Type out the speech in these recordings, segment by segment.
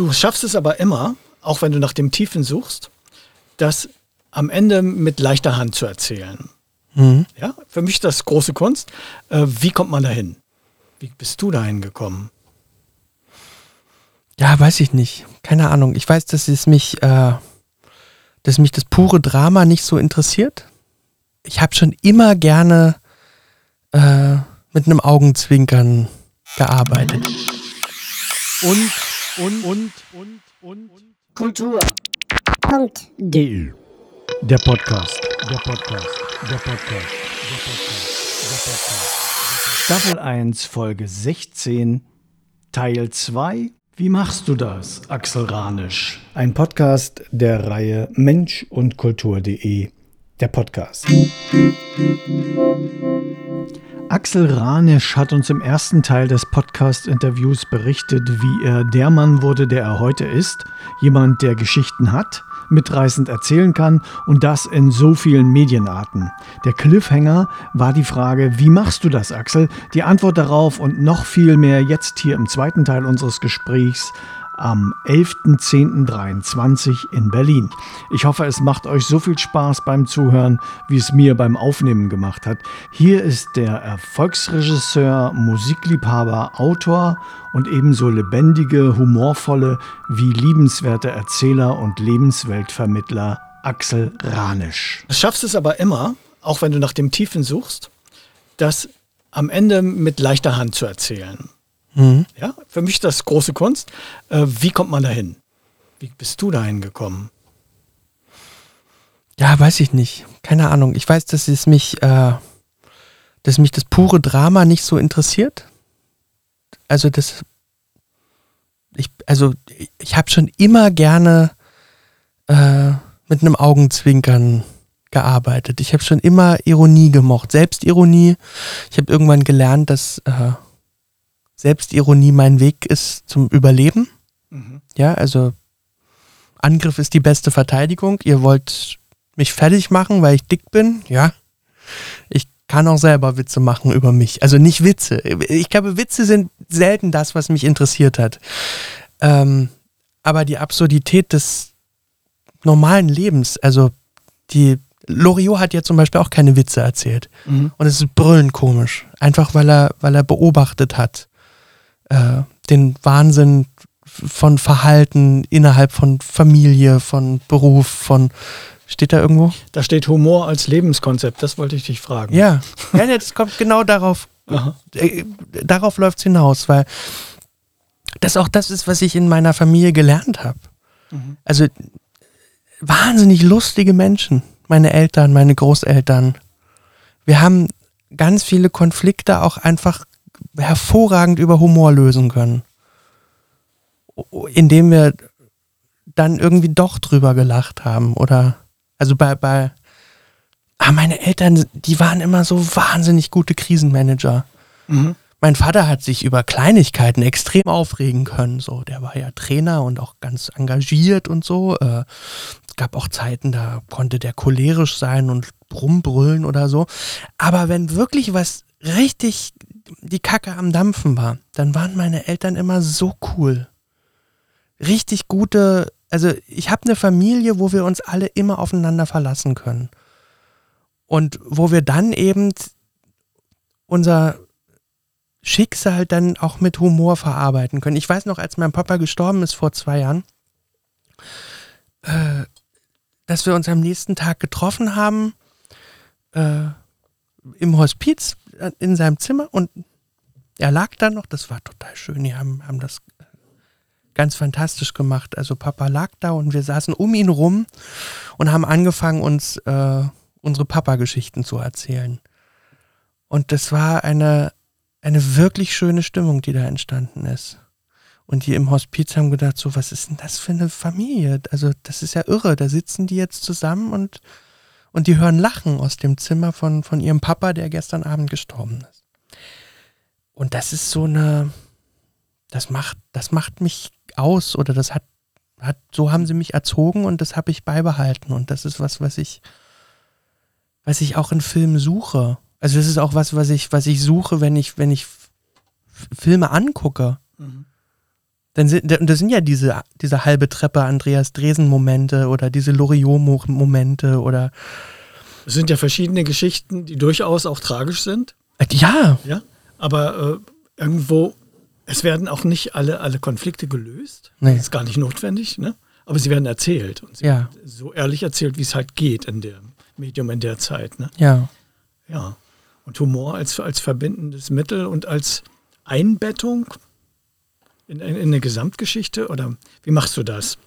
Du schaffst es aber immer, auch wenn du nach dem Tiefen suchst, das am Ende mit leichter Hand zu erzählen. Mhm. Ja, für mich ist das große Kunst. Äh, wie kommt man dahin? Wie bist du dahin gekommen? Ja, weiß ich nicht. Keine Ahnung. Ich weiß, dass es mich, äh, dass mich das pure Drama nicht so interessiert. Ich habe schon immer gerne äh, mit einem Augenzwinkern gearbeitet. Und, und, und, und, und. Kultur. Punkt. De. Der Podcast. Der Podcast. Der Podcast. Der Podcast. Der Podcast. Staffel 1, Folge 16, Teil 2. Wie machst du das, Axel Ranisch? Ein Podcast der Reihe Mensch und Kultur.de. Der Podcast. Axel Ranisch hat uns im ersten Teil des Podcast-Interviews berichtet, wie er der Mann wurde, der er heute ist. Jemand, der Geschichten hat, mitreißend erzählen kann und das in so vielen Medienarten. Der Cliffhanger war die Frage, wie machst du das, Axel? Die Antwort darauf und noch viel mehr jetzt hier im zweiten Teil unseres Gesprächs am 11.10.23 in Berlin. Ich hoffe, es macht euch so viel Spaß beim Zuhören, wie es mir beim Aufnehmen gemacht hat. Hier ist der Erfolgsregisseur, Musikliebhaber, Autor und ebenso lebendige, humorvolle wie liebenswerte Erzähler und Lebensweltvermittler Axel Ranisch. Du schaffst es aber immer, auch wenn du nach dem Tiefen suchst, das am Ende mit leichter Hand zu erzählen. Mhm. Ja, für mich ist das große Kunst. Äh, wie kommt man dahin? Wie bist du dahin gekommen? Ja, weiß ich nicht. Keine Ahnung. Ich weiß, dass es mich, äh, dass mich das pure Drama nicht so interessiert. Also das, ich, also ich habe schon immer gerne äh, mit einem Augenzwinkern gearbeitet. Ich habe schon immer Ironie gemocht, Selbstironie. Ich habe irgendwann gelernt, dass äh, Selbstironie mein Weg ist zum Überleben. Mhm. Ja, also Angriff ist die beste Verteidigung. Ihr wollt mich fertig machen, weil ich dick bin. Ja. Ich kann auch selber Witze machen über mich. Also nicht Witze. Ich glaube, Witze sind selten das, was mich interessiert hat. Ähm, aber die Absurdität des normalen Lebens, also die Loriot hat ja zum Beispiel auch keine Witze erzählt. Mhm. Und es ist brüllend komisch. Einfach weil er, weil er beobachtet hat. Äh, den Wahnsinn von Verhalten innerhalb von Familie, von Beruf, von. Steht da irgendwo? Da steht Humor als Lebenskonzept, das wollte ich dich fragen. Ja. Ja, das kommt genau darauf. Äh, darauf läuft es hinaus, weil das auch das ist, was ich in meiner Familie gelernt habe. Mhm. Also wahnsinnig lustige Menschen. Meine Eltern, meine Großeltern. Wir haben ganz viele Konflikte auch einfach hervorragend über Humor lösen können. Indem wir dann irgendwie doch drüber gelacht haben. Oder also bei, bei ah, meine Eltern, die waren immer so wahnsinnig gute Krisenmanager. Mhm. Mein Vater hat sich über Kleinigkeiten extrem aufregen können. So, der war ja Trainer und auch ganz engagiert und so. Äh, es gab auch Zeiten, da konnte der cholerisch sein und rumbrüllen oder so. Aber wenn wirklich was richtig die Kacke am Dampfen war, dann waren meine Eltern immer so cool. Richtig gute, also ich habe eine Familie, wo wir uns alle immer aufeinander verlassen können. Und wo wir dann eben unser Schicksal dann auch mit Humor verarbeiten können. Ich weiß noch, als mein Papa gestorben ist vor zwei Jahren, äh, dass wir uns am nächsten Tag getroffen haben äh, im Hospiz in seinem Zimmer und er lag da noch, das war total schön, die haben, haben das ganz fantastisch gemacht. Also Papa lag da und wir saßen um ihn rum und haben angefangen, uns äh, unsere Papa-Geschichten zu erzählen. Und das war eine, eine wirklich schöne Stimmung, die da entstanden ist. Und die im Hospiz haben gedacht, so, was ist denn das für eine Familie? Also, das ist ja irre. Da sitzen die jetzt zusammen und, und die hören Lachen aus dem Zimmer von, von ihrem Papa, der gestern Abend gestorben ist. Und das ist so eine, das macht, das macht mich aus oder das hat, hat, so haben sie mich erzogen und das habe ich beibehalten. Und das ist was, was ich, was ich auch in Filmen suche. Also das ist auch was, was ich, was ich suche, wenn ich, wenn ich Filme angucke. Mhm. Dann sind, da sind ja diese, diese halbe Treppe Andreas Dresen-Momente oder diese Loriot-Momente oder. Es sind ja verschiedene Geschichten, die durchaus auch tragisch sind. Äh, ja. Ja. Aber äh, irgendwo, es werden auch nicht alle, alle Konflikte gelöst. Nee. Das ist gar nicht notwendig, ne? Aber sie werden erzählt. Und sie Ja. werden so ehrlich erzählt, wie es halt geht in dem Medium in der Zeit. Ne? Ja. Ja. Und Humor als, als verbindendes Mittel und als Einbettung in, in, in eine Gesamtgeschichte? Oder wie machst du das?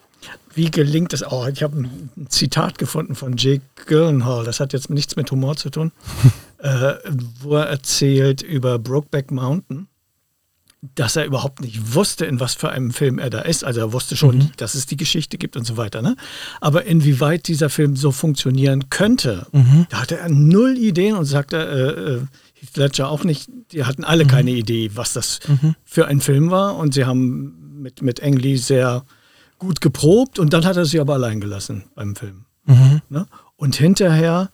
Wie gelingt es? Oh, ich habe ein, ein Zitat gefunden von Jake Gyllenhaal, das hat jetzt nichts mit Humor zu tun, äh, wo er erzählt über Brokeback Mountain, dass er überhaupt nicht wusste, in was für einem Film er da ist. Also er wusste schon, dass es die Geschichte gibt und so weiter. Ne? Aber inwieweit dieser Film so funktionieren könnte, da hatte er null Ideen und sagte, äh, äh, Heath Ledger auch nicht, die hatten alle keine Idee, was das für ein Film war. Und sie haben mit, mit Ang Lee sehr gut geprobt und dann hat er sie aber allein gelassen beim Film. Ne? Und hinterher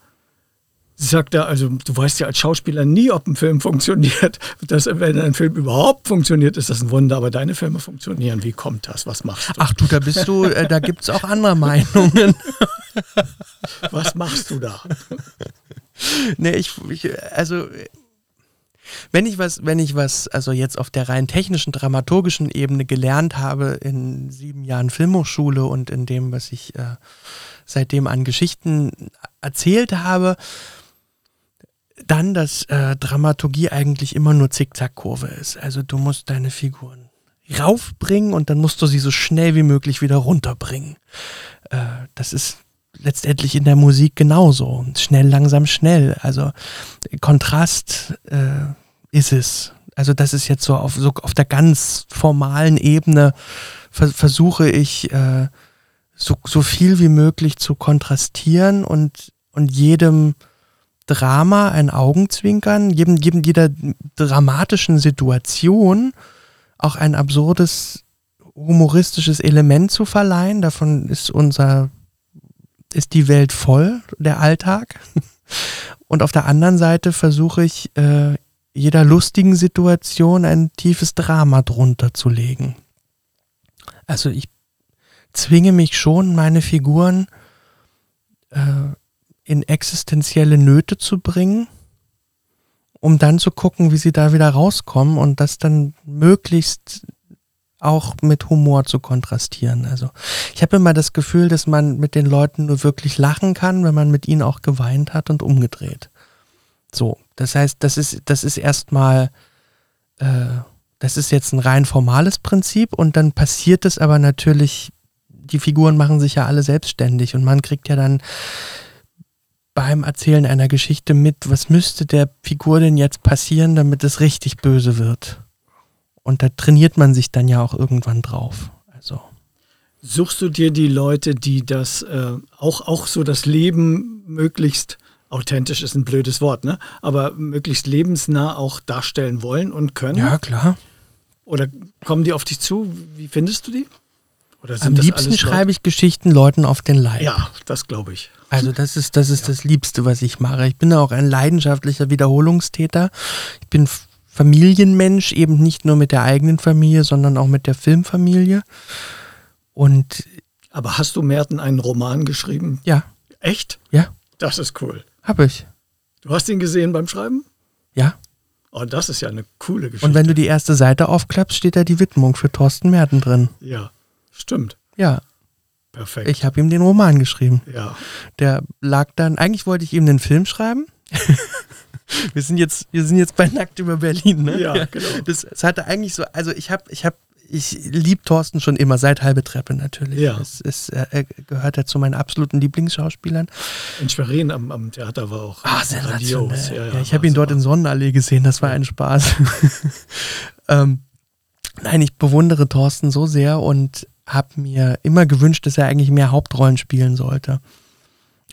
sagt er, also du weißt ja als Schauspieler nie, ob ein Film funktioniert. Das, wenn ein Film überhaupt funktioniert, ist das ein Wunder, aber deine Filme funktionieren. Wie kommt das? Was machst du? Ach du, da bist du, äh, da gibt es auch andere Meinungen. Was machst du da? nee, ich, ich, also, wenn ich was, wenn ich was, also jetzt auf der rein technischen, dramaturgischen Ebene gelernt habe in sieben Jahren Filmhochschule und in dem, was ich äh, seitdem an Geschichten erzählt habe, dann, dass äh, Dramaturgie eigentlich immer nur Zickzackkurve ist. Also du musst deine Figuren raufbringen und dann musst du sie so schnell wie möglich wieder runterbringen. Äh, das ist letztendlich in der Musik genauso. Schnell, langsam, schnell. Also Kontrast äh, ist es. Also das ist jetzt so auf, so auf der ganz formalen Ebene ver versuche ich äh, so, so viel wie möglich zu kontrastieren und, und jedem Drama ein Augenzwinkern, jedem, jedem, jeder dramatischen Situation auch ein absurdes humoristisches Element zu verleihen. Davon ist unser, ist die Welt voll, der Alltag. Und auf der anderen Seite versuche ich, äh, jeder lustigen Situation ein tiefes Drama drunter zu legen. Also ich zwinge mich schon, meine Figuren äh, in existenzielle Nöte zu bringen, um dann zu gucken, wie sie da wieder rauskommen und das dann möglichst auch mit Humor zu kontrastieren. Also ich habe immer das Gefühl, dass man mit den Leuten nur wirklich lachen kann, wenn man mit ihnen auch geweint hat und umgedreht. So, das heißt, das ist, das ist erstmal, äh, das ist jetzt ein rein formales Prinzip und dann passiert es aber natürlich, die Figuren machen sich ja alle selbstständig und man kriegt ja dann beim Erzählen einer Geschichte mit, was müsste der Figur denn jetzt passieren, damit es richtig böse wird. Und da trainiert man sich dann ja auch irgendwann drauf. Also. Suchst du dir die Leute, die das äh, auch, auch so das Leben möglichst authentisch ist ein blödes Wort, ne? Aber möglichst lebensnah auch darstellen wollen und können? Ja, klar. Oder kommen die auf dich zu? Wie findest du die? Am liebsten schreibe ich Geschichten Leuten auf den Leib. Ja, das glaube ich. Also das ist, das ist das Liebste, was ich mache. Ich bin auch ein leidenschaftlicher Wiederholungstäter. Ich bin Familienmensch, eben nicht nur mit der eigenen Familie, sondern auch mit der Filmfamilie. Und Aber hast du Merten einen Roman geschrieben? ja, Echt? ja, Das ist cool. habe ich. Du hast ihn gesehen beim Schreiben? Ja. Oh, das ist ja eine coole Geschichte. Und wenn du die erste Seite aufklappst, steht da die Widmung für Thorsten Merten drin. ja, stimmt. Ja, Perfekt. ich habe ihm den Roman geschrieben. ja. Der lag dann, eigentlich wollte ich ihm den Film schreiben. wir sind jetzt, wir sind jetzt bei Nackt über Berlin, ne? Ja, genau. Das, das hatte eigentlich so, also ich habe, ich habe, ich lieb Thorsten schon immer, seit halbe Treppe natürlich. Ja. Es ist, er, gehört ja zu meinen absoluten Lieblingsschauspielern. In Schwerin am, am Theater war auch Ah, sensationell. Ja, Ja, ich habe ihn dort in. Sonnenallee gesehen, das war ein Spaß. ähm, nein, ich bewundere Thorsten so sehr und habe mir immer gewünscht, dass er eigentlich mehr Hauptrollen spielen sollte.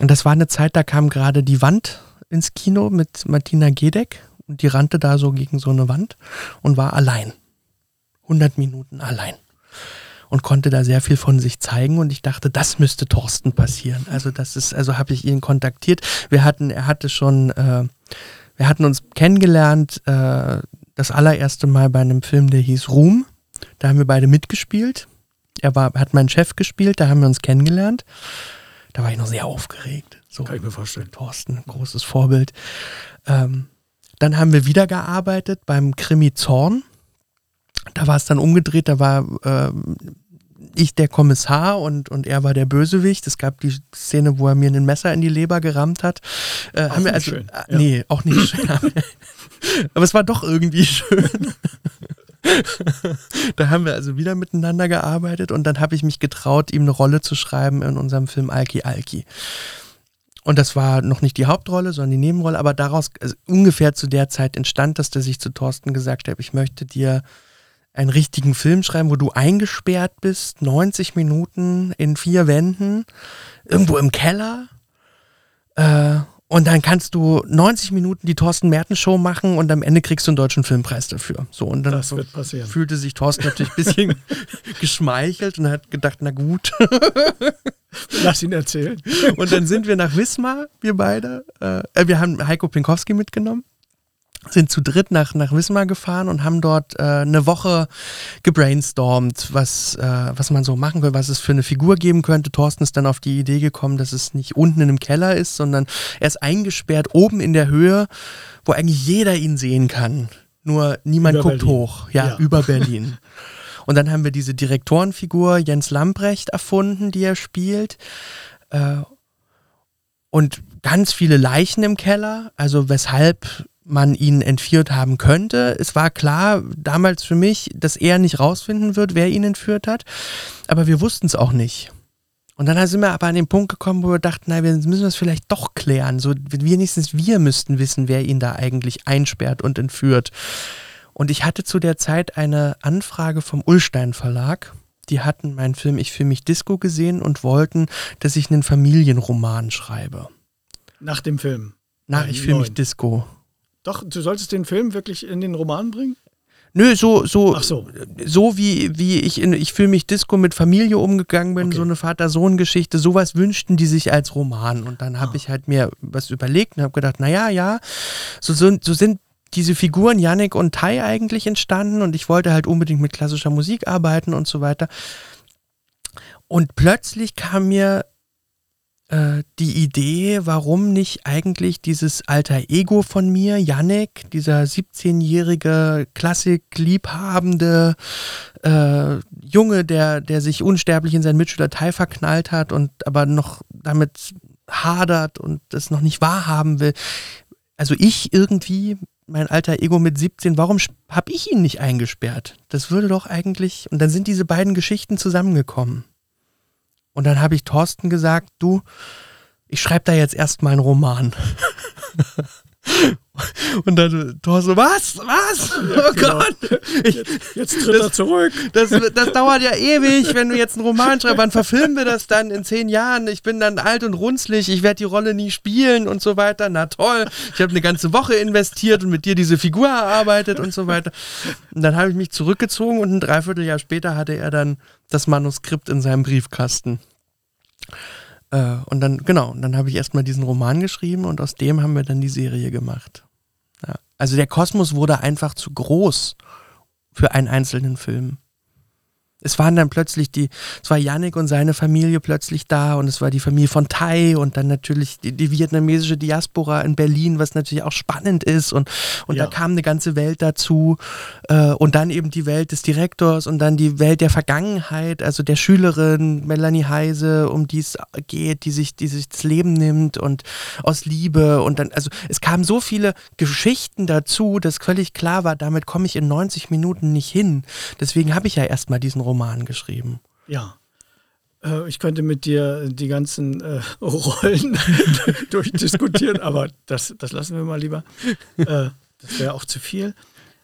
Und das war eine Zeit, da kam gerade die Wand ins Kino mit Martina Gedeck und die rannte da so gegen so eine Wand und war allein. 100 Minuten allein. Und konnte da sehr viel von sich zeigen und ich dachte, das müsste Thorsten passieren. Also das ist, also habe ich ihn kontaktiert. Wir hatten, er hatte schon, äh, wir hatten uns kennengelernt, äh, das allererste Mal bei einem Film, der hieß Ruhm. Da haben wir beide mitgespielt. Er war, hat meinen Chef gespielt, da haben wir uns kennengelernt. Da war ich noch sehr aufgeregt. So, Kann ich mir vorstellen. Thorsten, großes Vorbild. Ähm, dann haben wir wieder gearbeitet beim Krimi Zorn. Da war es dann umgedreht, da war ähm, ich der Kommissar und, und er war der Bösewicht. Es gab die Szene, wo er mir ein Messer in die Leber gerammt hat. Äh, haben wir also, schön, äh, ja. Nee, auch nicht schön. Aber es war doch irgendwie schön. da haben wir also wieder miteinander gearbeitet und dann habe ich mich getraut, ihm eine Rolle zu schreiben in unserem Film Alki Alki. Und das war noch nicht die Hauptrolle, sondern die Nebenrolle, aber daraus also ungefähr zu der Zeit entstand das, dass ich zu Thorsten gesagt habe, ich möchte dir einen richtigen Film schreiben, wo du eingesperrt bist, 90 Minuten in vier Wänden, irgendwo im Keller. Äh, und dann kannst du 90 Minuten die Thorsten Merten Show machen und am Ende kriegst du einen deutschen Filmpreis dafür. So und dann Das wird passieren. fühlte sich Thorsten natürlich ein bisschen geschmeichelt und hat gedacht, na gut. Lass ihn erzählen. Und dann sind wir nach Wismar, wir beide. Äh, wir haben Heiko Pinkowski mitgenommen, sind zu dritt nach, nach Wismar gefahren und haben dort äh, eine Woche gebrainstormt, was, äh, was man so machen könnte, was es für eine Figur geben könnte. Thorsten ist dann auf die Idee gekommen, dass es nicht unten in einem Keller ist, sondern er ist eingesperrt oben in der Höhe, wo eigentlich jeder ihn sehen kann. Nur niemand Über guckt Berlin. hoch, ja, Ja. über Berlin. Und dann haben wir diese Direktorenfigur Jens Lamprecht erfunden, die er spielt. Äh, und ganz viele Leichen im Keller, also weshalb man ihn entführt haben könnte. Es war klar damals für mich, dass er nicht rausfinden wird, wer ihn entführt hat, aber wir wussten es auch nicht. Und dann sind wir aber an den Punkt gekommen, wo wir dachten, na, wir müssen das vielleicht doch klären. So wenigstens wir müssten wissen, wer ihn da eigentlich einsperrt und entführt. Und ich hatte zu der Zeit eine Anfrage vom Ullstein Verlag. Die hatten meinen Film Ich fühle mich Disco gesehen und wollten, dass ich einen Familienroman schreibe. Nach dem Film. Nach Einen Ich fühle mich. Disco. Doch, du solltest den Film wirklich in den Roman bringen? Nö, so, so, Ach so. so wie, wie ich in Ich fühle mich Disco mit Familie umgegangen bin, Okay. so eine Vater-Sohn-Geschichte, sowas wünschten die sich als Roman. Und dann habe Ah. ich halt mir was überlegt und habe gedacht, naja, ja, so, so, so sind diese Figuren Yannick und Tai eigentlich entstanden und ich wollte halt unbedingt mit klassischer Musik arbeiten und so weiter. Und plötzlich kam mir äh, die Idee, warum nicht eigentlich dieses alter Ego von mir, Yannick, dieser 17-jährige Klassik-liebhabende äh, Junge, der, der sich unsterblich in seinen Mitschüler Tai verknallt hat und aber noch damit hadert und das noch nicht wahrhaben will. Also ich irgendwie, mein alter Ego mit 17, warum habe ich ihn nicht eingesperrt? Das würde doch eigentlich, und dann sind diese beiden Geschichten zusammengekommen. Und dann habe ich Thorsten gesagt, du, ich schreibe da jetzt erstmal einen Roman. Und dann Thorsten, was? Was? Oh genau. Gott! Ich, Jetzt tritt er zurück. das, das dauert ja ewig, wenn du jetzt einen Roman schreibst. Wann verfilmen wir das dann in zehn Jahren? Ich bin dann alt und runzlig, ich werde die Rolle nie spielen und so weiter. Na toll, ich habe eine ganze Woche investiert und mit dir diese Figur erarbeitet und so weiter. Und dann habe ich mich zurückgezogen und ein Dreivierteljahr später hatte er dann das Manuskript in seinem Briefkasten. Äh, und dann, genau, und dann habe ich erstmal diesen Roman geschrieben und aus dem haben wir dann die Serie gemacht. Also der Kosmos wurde einfach zu groß für einen einzelnen Film. Es waren dann plötzlich die, es war Yannick und seine Familie plötzlich da und es war die Familie von Tai und dann natürlich die, die vietnamesische Diaspora in Berlin, was natürlich auch spannend ist und, und Ja. da kam eine ganze Welt dazu äh, und dann eben die Welt des Direktors und dann die Welt der Vergangenheit, also der Schülerin Melanie Heise, um die es geht, die sich, die sich das Leben nimmt und aus Liebe und dann, also es kamen so viele Geschichten dazu, dass völlig klar war, damit komme ich in 90 Minuten nicht hin. Deswegen habe ich ja erstmal diesen Roman geschrieben. Ja. Äh, Ich könnte mit dir die ganzen äh, Rollen durchdiskutieren, aber das, das lassen wir mal lieber. Äh, das wäre auch zu viel.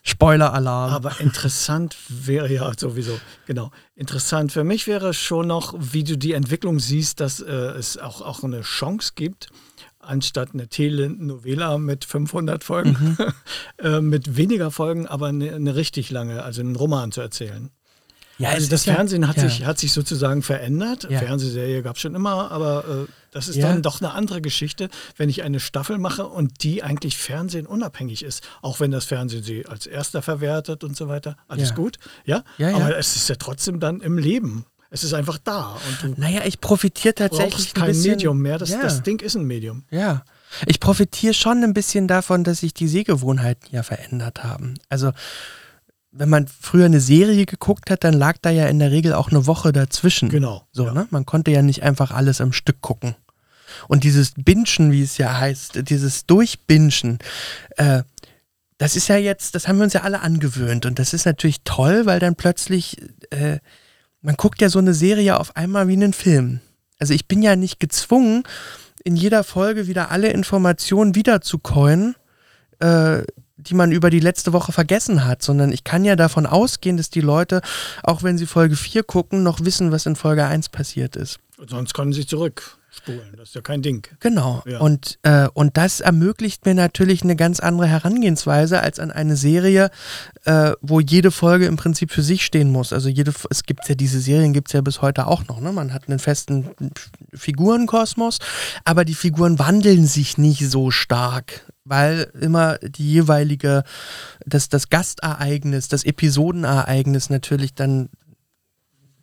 Spoiler-Alarm. Aber interessant wäre ja sowieso, genau. Interessant für mich wäre schon noch, wie du die Entwicklung siehst, dass äh, es auch, auch eine Chance gibt, anstatt eine Telenovela mit 500 Folgen, äh, mit weniger Folgen, aber eine, eine richtig lange, also einen Roman zu erzählen. Ja, also das Fernsehen hat, ja. sich, hat sich sozusagen verändert. Ja. Fernsehserie gab es schon immer, aber äh, das ist Ja. dann doch eine andere Geschichte, wenn ich eine Staffel mache und die eigentlich Fernsehen unabhängig ist. Auch wenn das Fernsehen sie als erster verwertet und so weiter. Alles gut, ja? Aber es ist ja trotzdem dann im Leben. Es ist einfach da und du Naja, ich profitiere tatsächlich brauchst ein kein bisschen, Medium mehr. Das, das Ding ist ein Medium. Ja. Ich profitiere schon ein bisschen davon, dass sich die Sehgewohnheiten ja verändert haben. Also, wenn man früher eine Serie geguckt hat, dann lag da ja in der Regel auch eine Woche dazwischen. Genau. So, ja. ne? Man konnte ja nicht einfach alles am Stück gucken. Und dieses Binschen, wie es ja heißt, dieses Durchbinschen, äh, das ist ja jetzt, das haben wir uns ja alle angewöhnt. Und das ist natürlich toll, weil dann plötzlich, äh, man guckt ja so eine Serie auf einmal wie einen Film. Also ich bin ja nicht gezwungen, in jeder Folge wieder alle Informationen wiederzukäuen, äh, die man über die letzte Woche vergessen hat, sondern ich kann ja davon ausgehen, dass die Leute, auch wenn sie Folge 4 gucken, noch wissen, was in Folge 1 passiert ist. Und sonst können sie zurückspulen. Das ist ja kein Ding. Genau. Ja. Und, äh, und das ermöglicht mir natürlich eine ganz andere Herangehensweise als an eine Serie, äh, wo jede Folge im Prinzip für sich stehen muss. Also jede, es gibt ja diese Serien, gibt es ja bis heute auch noch. Ne? Man hat einen festen Figurenkosmos, aber die Figuren wandeln sich nicht so stark. Weil immer die jeweilige, das, das Gastereignis, das Episodenereignis natürlich dann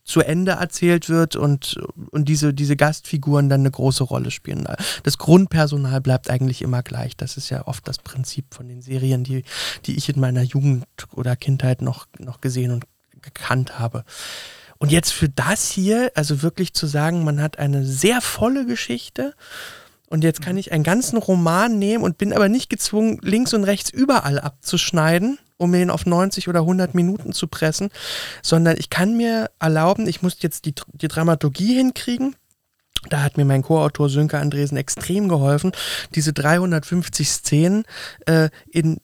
zu Ende erzählt wird und, und diese, diese Gastfiguren dann eine große Rolle spielen. Das Grundpersonal bleibt eigentlich immer gleich. Das ist ja oft das Prinzip von den Serien, die, die ich in meiner Jugend oder Kindheit noch, noch gesehen und gekannt habe. Und jetzt für das hier, also wirklich zu sagen, man hat eine sehr volle Geschichte und jetzt kann ich einen ganzen Roman nehmen und bin aber nicht gezwungen, links und rechts überall abzuschneiden, um ihn auf 90 oder 100 Minuten zu pressen, sondern ich kann mir erlauben, ich muss jetzt die, die Dramaturgie hinkriegen. Da hat mir mein Co-Autor Sönke Andresen extrem geholfen, diese 350 Szenen äh, in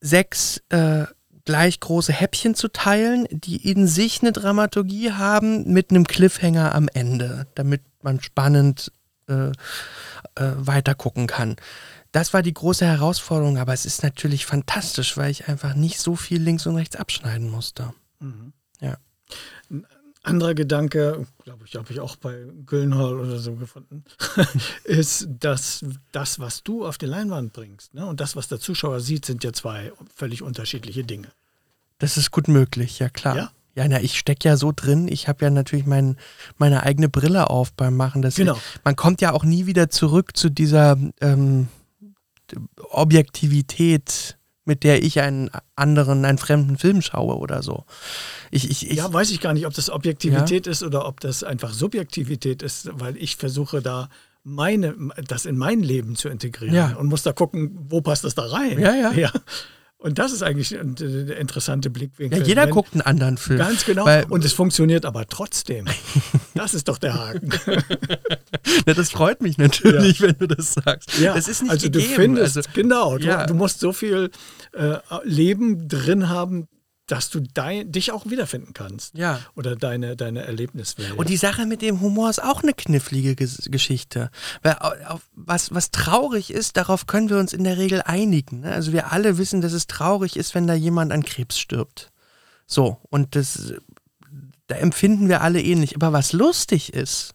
sechs äh, gleich große Häppchen zu teilen, die in sich eine Dramaturgie haben mit einem Cliffhanger am Ende, damit man spannend äh, äh, weitergucken kann. Das war die große Herausforderung, aber es ist natürlich fantastisch, weil ich einfach nicht so viel links und rechts abschneiden musste. Ja. Anderer Gedanke, glaube ich, habe ich auch bei Gyllenhaal oder so gefunden, ist, dass das, was du auf die Leinwand bringst ne, und das, was der Zuschauer sieht, sind ja zwei völlig unterschiedliche Dinge. Das ist gut möglich, ja klar. Ja? Ja, na, ich stecke ja so drin. Ich habe ja natürlich mein, meine eigene Brille auf beim Machen. Das Genau. Man kommt ja auch nie wieder zurück zu dieser ähm, Objektivität, mit der ich einen anderen, einen fremden Film schaue oder so. Ich, ich, ich, ja, weiß ich gar nicht, ob das Objektivität ist oder ob das einfach Subjektivität ist, weil ich versuche da meine, das in mein Leben zu integrieren Ja. und muss da gucken, wo passt das da rein. Ja, ja. ja. Und das ist eigentlich äh, interessante Blickwinkel. ja, jeder Wenn- guckt einen anderen Film. Ganz genau. Weil, und es funktioniert aber trotzdem. Das ist doch der Haken. na, das freut mich natürlich, wenn du das sagst. Ja, das ist nicht also gegeben. du findest, also, genau, du, Ja. du musst so viel äh, Leben drin haben, dass du dein, dich auch wiederfinden kannst. Ja. Oder deine, deine Erlebniswelt. Und die Sache mit dem Humor ist auch eine knifflige Ges- Geschichte. Weil au- auf, was, was traurig ist, darauf können wir uns in der Regel einigen. Ne? Also wir alle wissen, dass es traurig ist, wenn da jemand an Krebs stirbt. So, und das, da empfinden wir alle ähnlich. Aber was lustig ist,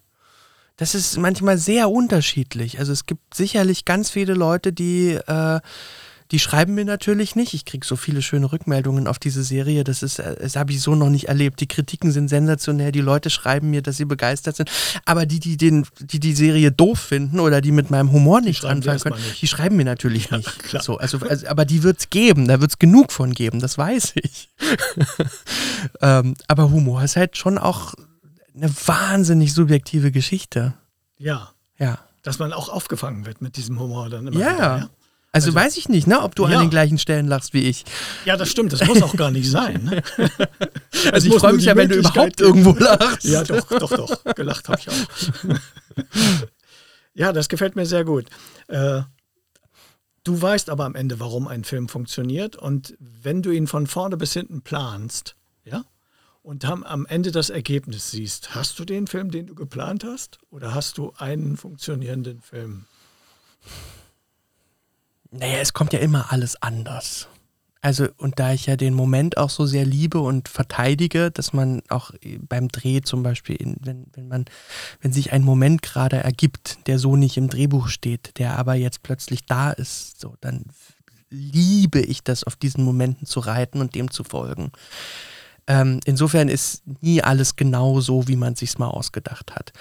das ist manchmal sehr unterschiedlich. Also es gibt sicherlich ganz viele Leute, die, äh, die schreiben mir natürlich nicht. Ich kriege so viele schöne Rückmeldungen auf diese Serie. Das ist, äh, das habe ich so noch nicht erlebt. Die Kritiken sind sensationell. Die Leute schreiben mir, dass sie begeistert sind. Aber die, die den, die die Serie doof finden oder die mit meinem Humor nicht anfangen können, nicht. die schreiben mir natürlich nicht. klar. So, also, also, aber die wird es geben. Da wird es genug von geben. Das weiß ich. ähm, aber Humor ist halt schon auch eine wahnsinnig subjektive Geschichte. ja, Ja. dass man auch aufgefangen wird mit diesem Humor dann immer Ja. wieder. Ja, Also, Also- weiß ich nicht, ne, ob du Ja. an den gleichen Stellen lachst wie ich. ja das stimmt, das muss auch gar nicht sein. Ne? Also ich freue mich ja, wenn du überhaupt irgendwo lachst. Ja, doch, doch, doch. Gelacht habe ich auch. ja, das gefällt mir sehr gut. Äh, du weißt aber am Ende, warum ein Film funktioniert. Und wenn du ihn von vorne bis hinten planst, ja, und am Ende das Ergebnis siehst, hast du den Film, den du geplant hast? Oder hast du einen funktionierenden Film? Naja, es kommt ja immer alles anders. Also, und da ich ja den Moment auch so sehr liebe und verteidige, dass man auch beim Dreh zum Beispiel, wenn, wenn man, wenn sich ein Moment gerade ergibt, der so nicht im Drehbuch steht, der aber jetzt plötzlich da ist, so, dann liebe ich das, auf diesen Momenten zu reiten und dem zu folgen. Ähm, insofern ist nie alles genau so, wie man sich's mal ausgedacht hat.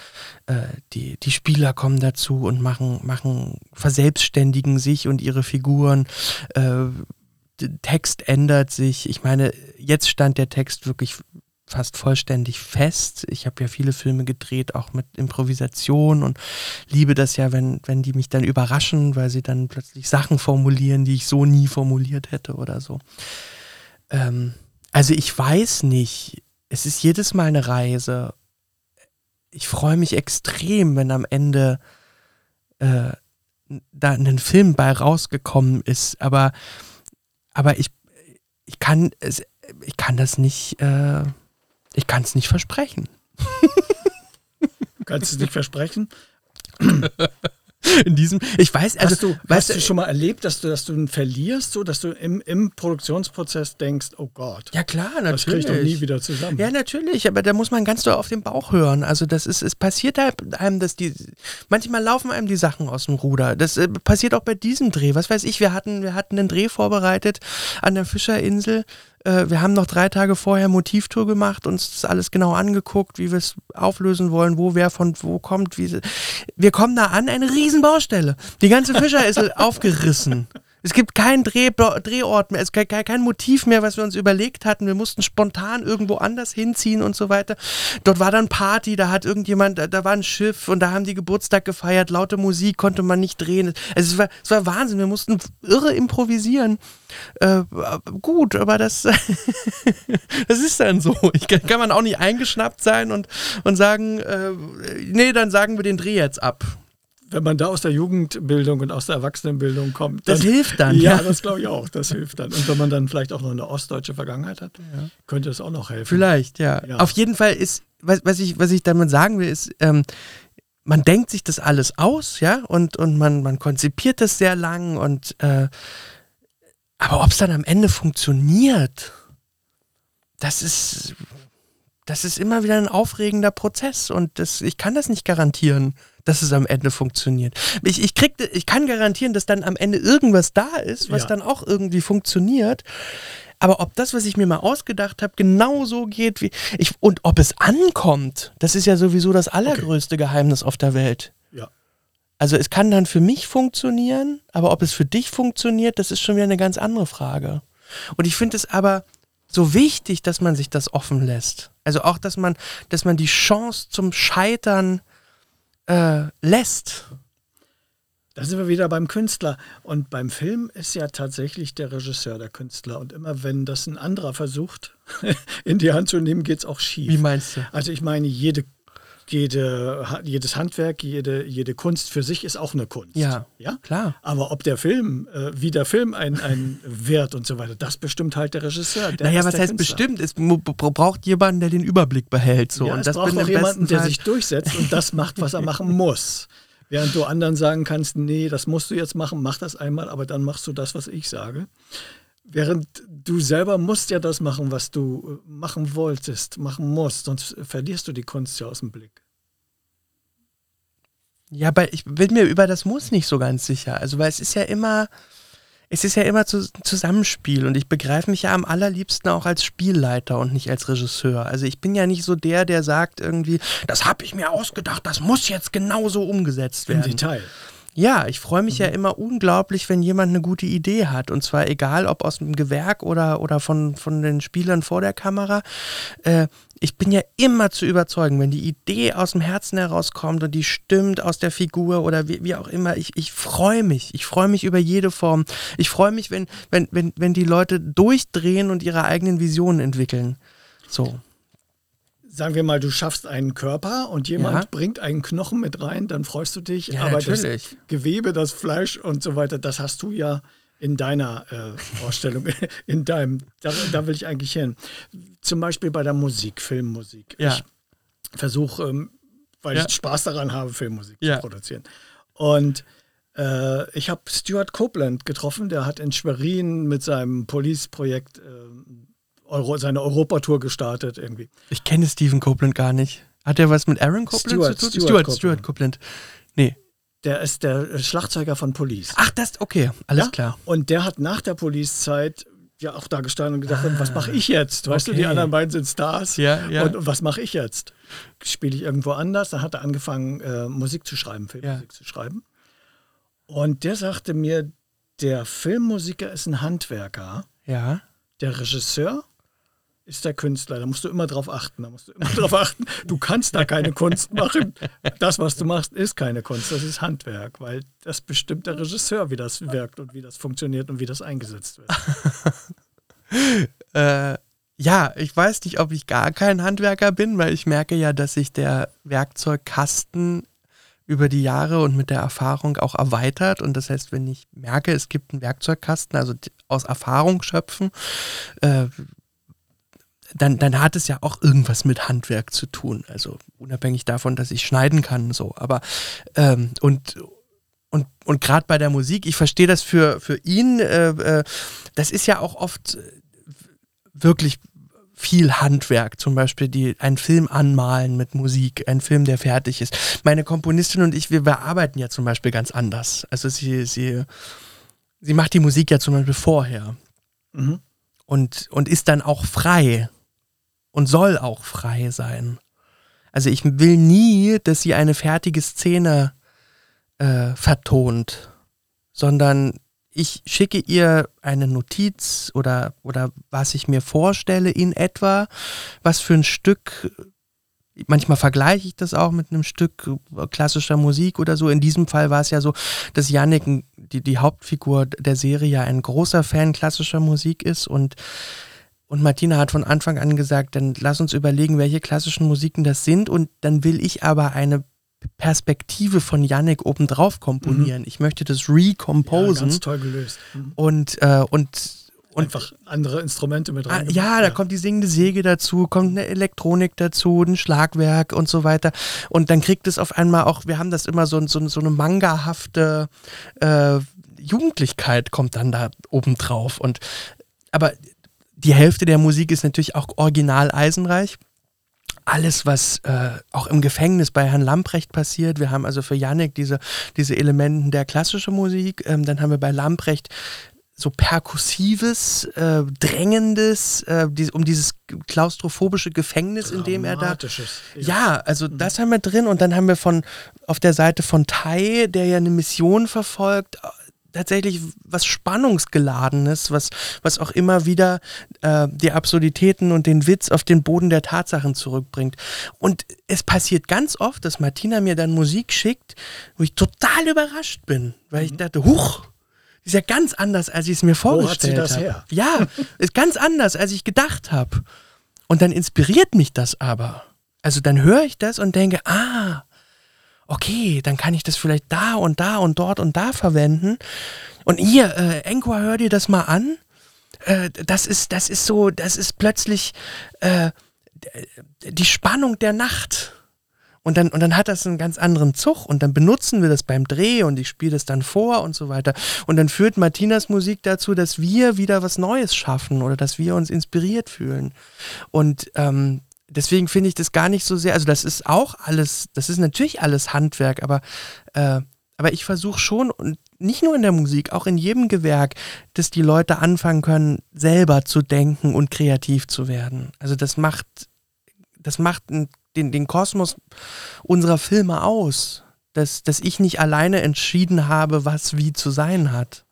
Äh, die, die Spieler kommen dazu und machen, machen, verselbstständigen sich und ihre Figuren. Äh, Text ändert sich. Ich meine, jetzt stand der Text wirklich fast vollständig fest. Ich habe ja viele Filme gedreht, auch mit Improvisation und liebe das ja, wenn, wenn die mich dann überraschen, weil sie dann plötzlich Sachen formulieren, die ich so nie formuliert hätte oder so. Ähm, also ich weiß nicht. Es ist jedes Mal eine Reise. Ich freue mich extrem, wenn am Ende äh, da ein Film bei rausgekommen ist, aber aber ich, ich kann es, ich kann das nicht, äh, ich kann es nicht versprechen. Kannst du es nicht versprechen? in diesem, ich weiß, also, hast du, weißt, hast du schon mal erlebt, dass du, dass du ihn verlierst, so dass du im, im Produktionsprozess denkst, oh Gott. Ja klar, natürlich. Das kriege ich doch nie wieder zusammen. Ja, natürlich, aber da muss man ganz doll auf den Bauch hören. Also das ist, es passiert einem, dass die, manchmal laufen einem die Sachen aus dem Ruder. Das äh, passiert auch bei diesem Dreh. Was weiß ich, wir hatten, wir hatten einen Dreh vorbereitet an der Fischerinsel äh, wir haben noch drei Tage vorher Motivtour gemacht, uns das alles genau angeguckt, wie wir es auflösen wollen, wo wer von wo kommt. Wie wir kommen da an, eine Riesenbaustelle. Die ganze Fischer ist aufgerissen. Es gibt keinen Dreh, Drehort mehr, es gibt kein Motiv mehr, was wir uns überlegt hatten. Wir mussten spontan irgendwo anders hinziehen und so weiter. Dort war dann Party, da hat irgendjemand, da war ein Schiff und da haben die Geburtstag gefeiert, laute Musik konnte man nicht drehen. Also es war, es war Wahnsinn, wir mussten irre improvisieren. Äh, gut, aber das, das ist dann so. Ich kann, kann, man auch nicht eingeschnappt sein und, und sagen, äh, nee, dann sagen wir den Dreh jetzt ab wenn man da aus der Jugendbildung und aus der Erwachsenenbildung kommt. Dann, das hilft dann. Ja, ja. das glaube ich auch. Das hilft dann. Und wenn man dann vielleicht auch noch eine ostdeutsche Vergangenheit hat, ja. könnte das auch noch helfen. Vielleicht, ja. ja. Auf jeden Fall ist, was, was, ich, was ich damit sagen will, ist, ähm, man denkt sich das alles aus, ja, und, und man, man konzipiert das sehr lang und äh, aber ob es dann am Ende funktioniert, das ist, das ist immer wieder ein aufregender Prozess und das, ich kann das nicht garantieren dass es am Ende funktioniert. Ich, ich, krieg, ich kann garantieren, dass dann am Ende irgendwas da ist, was ja. dann auch irgendwie funktioniert. Aber ob das, was ich mir mal ausgedacht habe, genau so geht wie ich und ob es ankommt, das ist ja sowieso das allergrößte okay. Geheimnis auf der Welt. Ja. Also es kann dann für mich funktionieren, aber ob es für dich funktioniert, das ist schon wieder eine ganz andere Frage. Und ich finde es aber so wichtig, dass man sich das offen lässt. Also auch, dass man, dass man die Chance zum Scheitern äh, lässt. Da sind wir wieder beim Künstler. Und beim Film ist ja tatsächlich der Regisseur der Künstler. Und immer wenn das ein anderer versucht, in die Hand zu nehmen, geht es auch schief. Wie meinst du? Also ich meine, jede jede, jedes Handwerk, jede, jede Kunst für sich ist auch eine Kunst. Ja, ja? klar. Aber ob der Film, äh, wie der Film ein, ein Wert und so weiter, das bestimmt halt der Regisseur. Der naja, was heißt Künstler. bestimmt? Es braucht jemanden, der den Überblick behält. So. Ja, und es das braucht auch jemanden, der sich durchsetzt und das macht, was er machen muss. Während du anderen sagen kannst, nee, das musst du jetzt machen, mach das einmal, aber dann machst du das, was ich sage. Während du selber musst ja das machen, was du äh, machen wolltest, machen musst, sonst verlierst du die Kunst ja aus dem Blick. Ja, aber ich bin mir über das Muss nicht so ganz sicher. Also, weil es ist ja immer, es ist ja immer zu, Zusammenspiel und ich begreife mich ja am allerliebsten auch als Spielleiter und nicht als Regisseur. Also ich bin ja nicht so der, der sagt irgendwie, das habe ich mir ausgedacht, das muss jetzt genauso umgesetzt werden. Im Detail. Ja, ich freue mich mhm. ja immer unglaublich, wenn jemand eine gute Idee hat. Und zwar egal, ob aus dem Gewerk oder, oder von, von den Spielern vor der Kamera. Äh, ich bin ja immer zu überzeugen, wenn die Idee aus dem Herzen herauskommt und die stimmt aus der Figur oder wie, wie auch immer. Ich, ich freue mich. Ich freue mich über jede Form. Ich freue mich, wenn, wenn, wenn, wenn die Leute durchdrehen und ihre eigenen Visionen entwickeln. So sagen wir mal, du schaffst einen Körper und jemand ja. bringt einen Knochen mit rein, dann freust du dich. Ja, aber natürlich. das Gewebe, das Fleisch und so weiter, das hast du ja in deiner äh, Vorstellung, in deinem, da, da, will ich eigentlich hin. Zum Beispiel bei der Musik, Filmmusik. Ja. Ich versuche, ähm, weil ich Spaß daran habe, Filmmusik zu produzieren. Und Äh, ich habe Stuart Copeland getroffen, der hat in Schwerin mit seinem Police-Projekt äh, Euro, seine Europatour gestartet irgendwie. Ich kenne Stephen Copeland gar nicht. Hat er was mit Aaron Copeland Stuart, zu tun? Stuart Stuart, Copeland. Stuart Copeland. Nee. Der ist der Schlagzeuger von Police. Ach, das, okay, alles Ja? klar. Und der hat nach der Police-Zeit ja auch da gestanden und gedacht, was mache ich jetzt? Weißt du, die okay. anderen beiden sind Stars. Ja, ja. Und was mache ich jetzt? Spiele ich irgendwo anders? Dann hat er angefangen, äh, Musik zu schreiben, Filmmusik zu schreiben. Und der sagte mir, der Filmmusiker ist ein Handwerker, Ja. der Regisseur ist der Künstler. Da musst du immer drauf achten. Da musst du immer drauf achten. Du kannst da keine Kunst machen. Das, was du machst, ist keine Kunst. Das ist Handwerk, weil das bestimmt der Regisseur, wie das wirkt und wie das funktioniert und wie das eingesetzt wird. Äh, ja, ich weiß nicht, ob ich gar kein Handwerker bin, weil ich merke ja, dass sich der Werkzeugkasten über die Jahre und mit der Erfahrung auch erweitert. Und das heißt, wenn ich merke, es gibt einen Werkzeugkasten, also aus Erfahrung schöpfen, äh, dann, dann hat es ja auch irgendwas mit Handwerk zu tun. Also unabhängig davon, dass ich schneiden kann, so. Aber ähm, und und, und gerade bei der Musik, ich verstehe das für, für ihn, äh, äh, das ist ja auch oft äh, wirklich viel Handwerk, zum Beispiel die, einen Film anmalen mit Musik, ein Film, der fertig ist. Meine Komponistin und ich, wir bearbeiten ja zum Beispiel ganz anders. Also sie, sie, sie macht die Musik ja zum Beispiel vorher Mhm. und, und ist dann auch frei und soll auch frei sein. Also ich will nie, dass sie eine fertige Szene äh, vertont, sondern ich schicke ihr eine Notiz oder, oder was ich mir vorstelle in etwa, was für ein Stück, manchmal vergleiche ich das auch mit einem Stück klassischer Musik oder so. In diesem Fall war es ja so, dass ein- die, die Hauptfigur der Serie, ja ein großer Fan klassischer Musik ist und und Martina hat von Anfang an gesagt, dann lass uns überlegen, welche klassischen Musiken das sind und dann will ich aber eine Perspektive von Yannick obendrauf komponieren. Ich möchte das Ja, recomposen ganz toll gelöst. Mhm. und, äh, und, und Einfach andere Instrumente mit Ah, rein. ja, da kommt die singende Säge dazu, kommt eine Elektronik dazu, ein Schlagwerk und so weiter. Und dann kriegt es auf einmal auch, wir haben das immer so, so, so eine mangahafte äh, Jugendlichkeit kommt dann da oben drauf. Und aber die Hälfte der Musik ist natürlich auch original Eisenreich. Alles, was äh, auch im Gefängnis bei Herrn Lamprecht passiert. Wir haben also für Yannick diese, diese Elementen der klassischen Musik. Ähm, dann haben wir bei Lamprecht so perkussives, äh, drängendes, äh, die, um dieses klaustrophobische Gefängnis, in dem er da. Ja, also das haben wir drin und dann haben wir von auf der Seite von Tai, der ja eine Mission verfolgt, tatsächlich was Spannungsgeladenes, was, was auch immer wieder äh, die Absurditäten und den Witz auf den Boden der Tatsachen zurückbringt. Und es passiert ganz oft, dass Martina mir dann Musik schickt, wo ich total überrascht bin, weil ich dachte, huch, ist ja ganz anders, als ich es mir Mhm. hat sie vorgestellt das habe. her? Ja, ist ganz anders, als ich gedacht habe. Und dann inspiriert mich das aber. Also dann höre ich das und denke, ah, okay, dann kann ich das vielleicht da und da und dort und da verwenden. Und hier, äh, Encore, hör dir das mal an. Äh, das ist, das ist so, das ist plötzlich äh, die Spannung der Nacht. Und dann, und dann hat das einen ganz anderen Zug und dann benutzen wir das beim Dreh und ich spiele das dann vor und so weiter. Und dann führt Martinas Musik dazu, dass wir wieder was Neues schaffen oder dass wir uns inspiriert fühlen. Und ähm, deswegen finde ich das gar nicht so sehr, also das ist auch alles, das ist natürlich alles Handwerk, aber, äh, aber ich versuche schon, und nicht nur in der Musik, auch in jedem Gewerk, dass die Leute anfangen können, selber zu denken und kreativ zu werden. Also das macht, das macht den, den Kosmos unserer Filme aus. Dass, dass ich nicht alleine entschieden habe, was wie zu sein hat.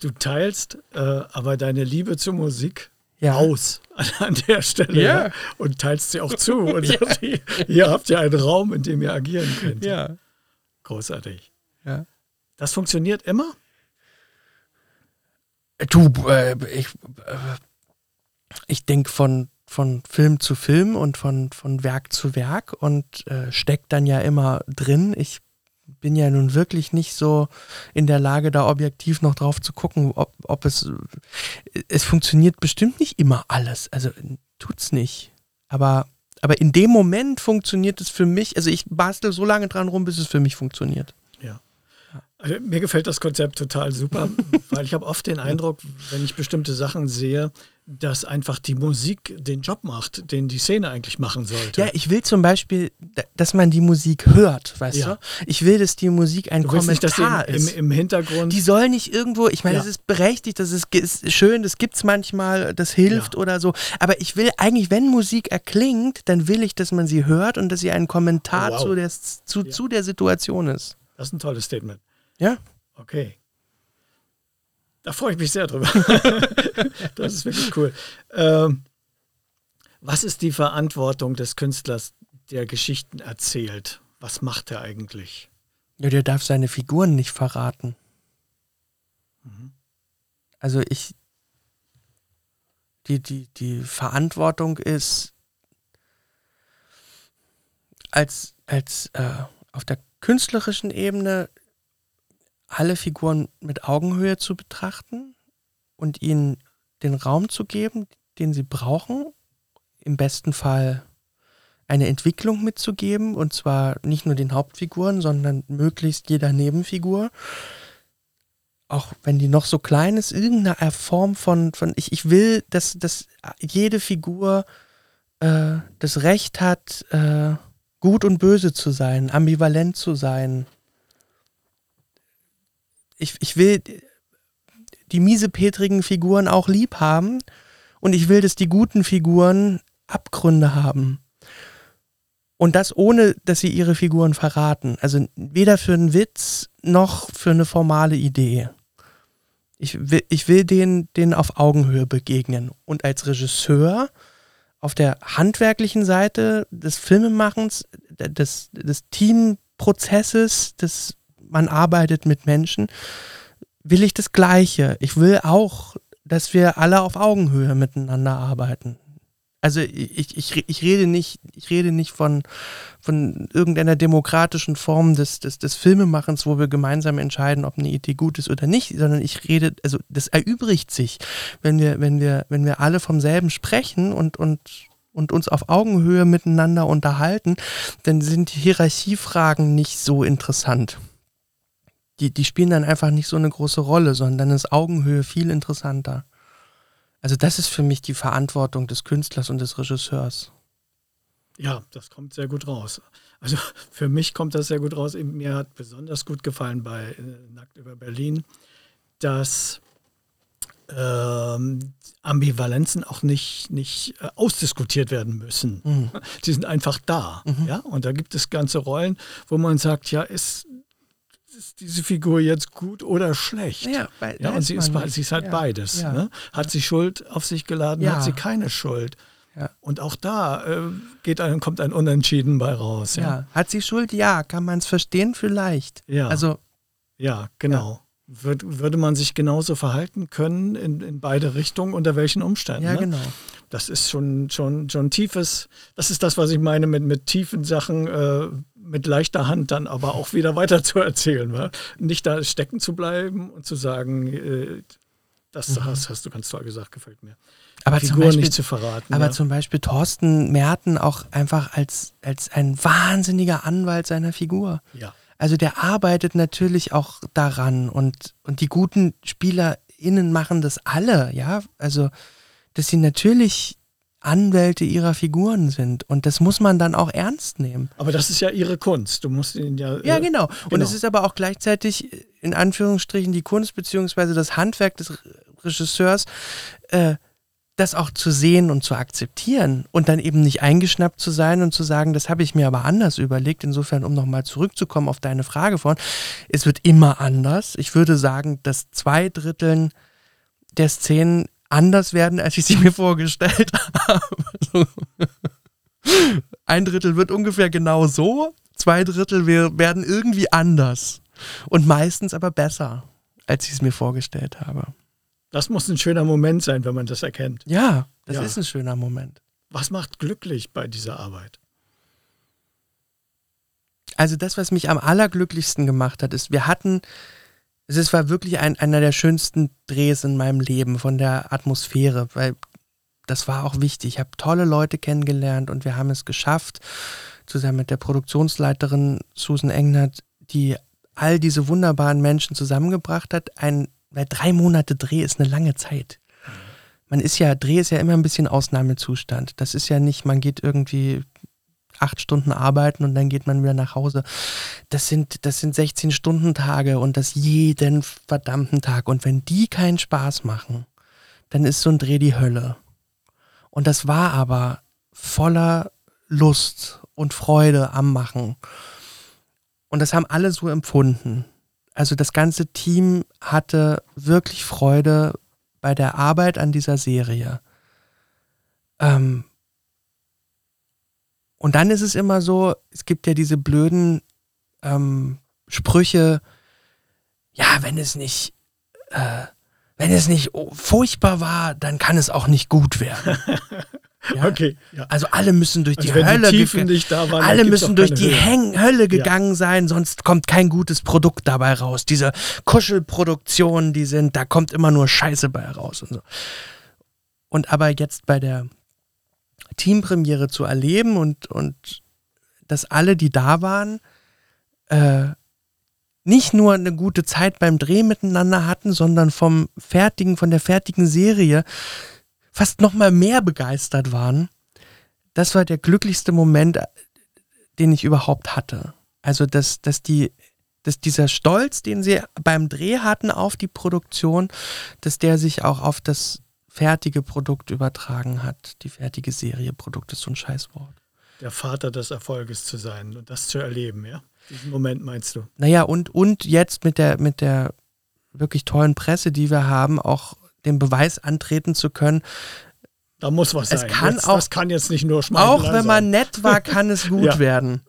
Du teilst äh, aber deine Liebe zur Musik Ja. aus an, der Stelle Ja. ja. und teilst sie auch zu. Und sagst, hier, hier habt ihr einen Raum, in dem ihr agieren könnt. Ja. Großartig. ja. Das funktioniert immer? Du, äh, ich, äh, ich denke von, von Film zu Film und von, von Werk zu Werk und äh, steckt dann ja immer drin. Ich bin ja nun wirklich nicht so in der Lage, da objektiv noch drauf zu gucken, ob, ob es. Es funktioniert bestimmt nicht immer alles. Also tut's nicht. Aber, aber in dem Moment funktioniert es für mich. Also ich bastel so lange dran rum, bis es für mich funktioniert. Ja. Also, mir gefällt das Konzept total super, weil ich habe oft den Eindruck, wenn ich bestimmte Sachen sehe, dass einfach die Musik den Job macht, den die Szene eigentlich machen sollte. Ja, ich will zum Beispiel, dass man die Musik hört, weißt Ja. du? Ich will, dass die Musik ein du willst nicht, dass Kommentar im, ist. im, im Hintergrund. die soll nicht irgendwo, ich meine, Ja. das ist berechtigt, das ist, ist schön, das gibt's manchmal, das hilft Ja. oder so. Aber ich will eigentlich, wenn Musik erklingt, dann will ich, dass man sie hört und dass sie ein Kommentar Oh, wow. zu, der, zu, zu der Situation ist. das ist ein tolles Statement. Ja? Okay. Da freue ich mich sehr drüber. das ist wirklich cool. Ähm, was ist die Verantwortung des Künstlers, der Geschichten erzählt? Was macht er eigentlich? Ja, der darf seine Figuren nicht verraten. Mhm. Also ich, die, die, die Verantwortung ist, als, als äh, auf der künstlerischen Ebene alle Figuren mit Augenhöhe zu betrachten und ihnen den Raum zu geben, den sie brauchen, im besten Fall eine Entwicklung mitzugeben, und zwar nicht nur den Hauptfiguren, sondern möglichst jeder Nebenfigur. Auch wenn die noch so klein ist, irgendeine Form von, von ich, ich will, dass, dass jede Figur äh, das Recht hat, äh, gut und böse zu sein, ambivalent zu sein. Ich, ich will die miesepetrigen Figuren auch lieb haben und ich will, dass die guten Figuren Abgründe haben. Und das ohne, dass sie ihre Figuren verraten. Also weder für einen Witz noch für eine formale Idee. Ich will, ich will denen, denen auf Augenhöhe begegnen. Und als Regisseur auf der handwerklichen Seite des Filmemachens, des, des Teamprozesses, des man arbeitet mit Menschen, will ich das Gleiche. Ich will auch, dass wir alle auf Augenhöhe miteinander arbeiten. Also ich, ich, ich rede nicht, ich rede nicht von, von irgendeiner demokratischen Form des, des, des Filmemachens, wo wir gemeinsam entscheiden, ob eine Idee gut ist oder nicht, sondern ich rede, also das erübrigt sich, wenn wir, wenn wir, wenn wir alle vom selben sprechen und, und, und uns auf Augenhöhe miteinander unterhalten, dann sind die Hierarchiefragen nicht so interessant. Die, die spielen dann einfach nicht so eine große Rolle, sondern dann ist Augenhöhe viel interessanter. Also das ist für mich die Verantwortung des Künstlers und des Regisseurs. Ja, das kommt sehr gut raus. Also für mich kommt das sehr gut raus. Mir hat besonders gut gefallen bei äh, Nackt über Berlin, dass ähm, Ambivalenzen auch nicht, nicht äh, ausdiskutiert werden müssen. Mhm. Die sind einfach da. Mhm. Ja? Und da gibt es ganze Rollen, wo man sagt, ja, ist, ist diese Figur jetzt gut oder schlecht? Ja, bei- Ja, und sie ist, sie ist halt ja, beides. ja. Ne? Hat sie Schuld auf sich geladen, Ja. hat sie keine Schuld. Und auch da äh, geht ein, kommt ein Unentschieden bei raus. Ja. Ja, Hat sie Schuld? Ja. Kann man es verstehen? Vielleicht. ja, Also, ja genau. Würd, würde man sich genauso verhalten können in, in beide Richtungen, unter welchen Umständen? ja, ne? genau. Das ist schon, schon, schon tiefes, das ist das, was ich meine mit, mit tiefen Sachen, äh, mit leichter Hand dann aber auch wieder weiter zu erzählen. wa? Nicht da stecken zu bleiben und zu sagen, äh, das Mhm. hast, hast du ganz toll gesagt, gefällt mir. Aber zum Figuren Beispiel, nicht zu verraten. aber ja. zum Beispiel Thorsten Merten auch einfach als, als ein wahnsinniger Anwalt seiner Figur. ja. Also der arbeitet natürlich auch daran und, und die guten SpielerInnen machen das alle, ja. Also, dass sie natürlich Anwälte ihrer Figuren sind. Und das muss man dann auch ernst nehmen. Aber das ist ja ihre Kunst. Du musst ihn ja. Ja, äh, genau. Und genau. es ist aber auch gleichzeitig äh, in Anführungsstrichen die Kunst beziehungsweise das Handwerk des Re- Regisseurs, äh, das auch zu sehen und zu akzeptieren und dann eben nicht eingeschnappt zu sein und zu sagen, das habe ich mir aber anders überlegt. Insofern, um nochmal zurückzukommen auf deine Frage vorhin, es wird immer anders. Ich würde sagen, dass zwei Dritteln der Szenen anders werden, als ich sie mir vorgestellt habe. Ein Drittel wird ungefähr genau so, zwei Drittel werden irgendwie anders. Und meistens aber besser, als ich es mir vorgestellt habe. Das muss ein schöner Moment sein, wenn man das erkennt. Ja, das Ja. ist ein schöner Moment. Was macht glücklich bei dieser Arbeit? Also das, was mich am allerglücklichsten gemacht hat, ist, wir hatten, es war wirklich ein, einer der schönsten Drehs in meinem Leben von der Atmosphäre, weil das war auch wichtig. Ich habe tolle Leute kennengelernt und wir haben es geschafft, zusammen mit der Produktionsleiterin Susan Engnert, die all diese wunderbaren Menschen zusammengebracht hat. Ein, weil drei Monate Dreh ist eine lange Zeit. Man ist ja, Dreh ist ja immer ein bisschen Ausnahmezustand. Das ist ja nicht, man geht irgendwie acht Stunden arbeiten und dann geht man wieder nach Hause. Das sind, das sind 16 Stunden Tage und das jeden verdammten Tag. Und wenn die keinen Spaß machen, dann ist so ein Dreh die Hölle. Und das war aber voller Lust und Freude am Machen. Und das haben alle so empfunden. Also das ganze Team hatte wirklich Freude bei der Arbeit an dieser Serie. Ähm, und dann ist es immer so, es gibt ja diese blöden ähm, Sprüche, ja, wenn es nicht, äh, wenn es nicht furchtbar war, dann kann es auch nicht gut werden. Ja? Okay. Ja. Also alle müssen durch also die Hölle die waren, alle müssen durch die Hölle, Hölle gegangen ja. sein, sonst kommt kein gutes Produkt dabei raus. Diese Kuschelproduktionen, die sind, da kommt immer nur Scheiße bei raus und so. Und aber jetzt bei der Teampremiere zu erleben und, und dass alle, die da waren, äh, nicht nur eine gute Zeit beim Dreh miteinander hatten, sondern vom fertigen, von der fertigen Serie fast noch mal mehr begeistert waren. Das war der glücklichste Moment, den ich überhaupt hatte. Also, dass, dass die, dass dieser Stolz, den sie beim Dreh hatten auf die Produktion, dass der sich auch auf das fertige Produkt übertragen hat. Die fertige Serie, Produkt ist so ein Scheißwort. Der Vater des Erfolges zu sein und das zu erleben, ja? Diesen Moment meinst du? Naja, und, und jetzt mit der, mit der wirklich tollen Presse, die wir haben, auch den Beweis antreten zu können. Da muss was es sein. Kann jetzt, auch, das kann jetzt nicht nur Auch wenn man nett war, kann es gut ja. werden.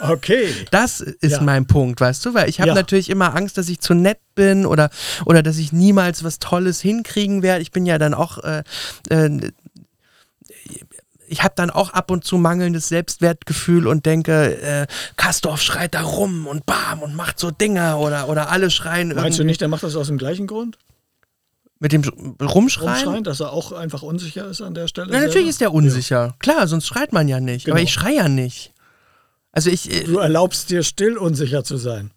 Okay. Das ist Ja. mein Punkt, weißt du? Weil ich habe Ja. natürlich immer Angst, dass ich zu nett bin oder, oder dass ich niemals was Tolles hinkriegen werde. Ich bin ja dann auch. Äh, äh, ich habe dann auch ab und zu mangelndes Selbstwertgefühl und denke, äh, Kastorf schreit da rum und bam und macht so Dinge oder, oder alle schreien Meinst du irgendwie nicht, der macht das aus dem gleichen Grund? mit dem Rumschreien. Rumschreien, dass er auch einfach unsicher ist an der Stelle? Na, natürlich selber? ist der unsicher. Klar, sonst schreit man ja nicht. Aber Genau. ich schreie ja nicht. Also ich, äh, Du erlaubst dir still unsicher zu sein.